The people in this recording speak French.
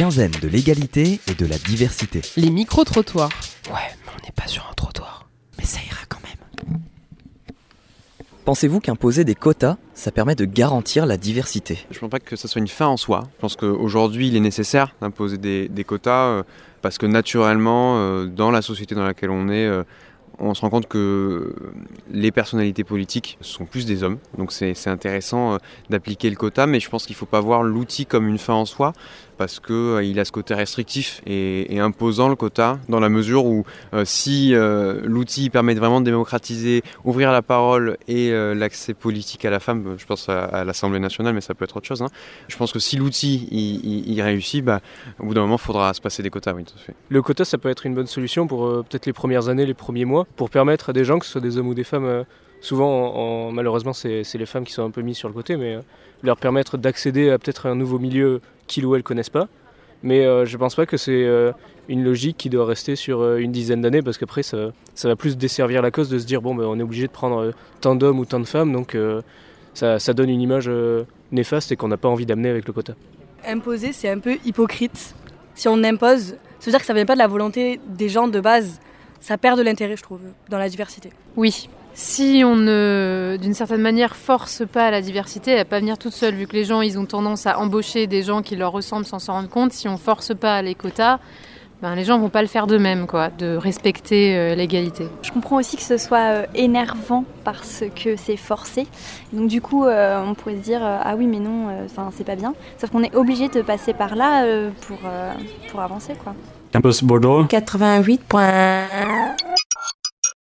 quinzaine de l'égalité et de la diversité. Les micro-trottoirs. Ouais, mais on n'est pas sur un trottoir. Mais ça ira quand même. Pensez-vous qu'imposer des quotas, ça permet de garantir la diversité? Je ne pense pas que ce soit une fin en soi. Je pense qu'aujourd'hui, il est nécessaire d'imposer des, des, quotas euh, parce que naturellement, euh, dans la société dans laquelle on est, euh, on se rend compte que les personnalités politiques sont plus des hommes. Donc c'est intéressant d'appliquer le quota, mais je pense qu'il ne faut pas voir l'outil comme une fin en soi parce qu'il euh, a ce côté restrictif et, imposant le quota dans la mesure où euh, si euh, l'outil permet vraiment de démocratiser, ouvrir la parole et l'accès politique à la femme, je pense à, l'Assemblée nationale, mais ça peut être autre chose. Hein. Je pense que si l'outil il, réussit, bah, au bout d'un moment, il faudra se passer des quotas. Le quota, ça peut être une bonne solution pour peut-être les premières années, les premiers mois, pour permettre à des gens, que ce soit des hommes ou des femmes, souvent, malheureusement, c'est les femmes qui sont un peu mises sur le côté, mais leur permettre d'accéder à peut-être un nouveau milieu qu'ils ou elles connaissent pas. Mais euh, je pense pas que c'est euh, une logique qui doit rester sur euh, une dizaine d'années parce qu'après ça, ça, va plus desservir la cause de se dire bon ben, on est obligé de prendre tant d'hommes ou tant de femmes donc ça, ça, donne une image néfaste et qu'on n'a pas envie d'amener avec le quota. Imposer c'est un peu hypocrite. Si on impose, ça veut dire que ça vient pas de la volonté des gens de base. Ça perd de l'intérêt je trouve dans la diversité. Oui, si on ne, d'une certaine manière, force pas la diversité, elle va pas venir toute seule, vu que les gens, ils ont tendance à embaucher des gens qui leur ressemblent sans s'en rendre compte. Si on force pas les quotas, ben, les gens vont pas le faire d'eux-mêmes, quoi, de respecter euh, l'égalité. Je comprends aussi que ce soit euh, énervant parce que c'est forcé. Donc du coup, euh, on pourrait se dire ah oui, mais non, enfin c'est pas bien. Sauf qu'on est obligé de passer par là pour pour avancer, quoi. Campus Bordeaux. 88.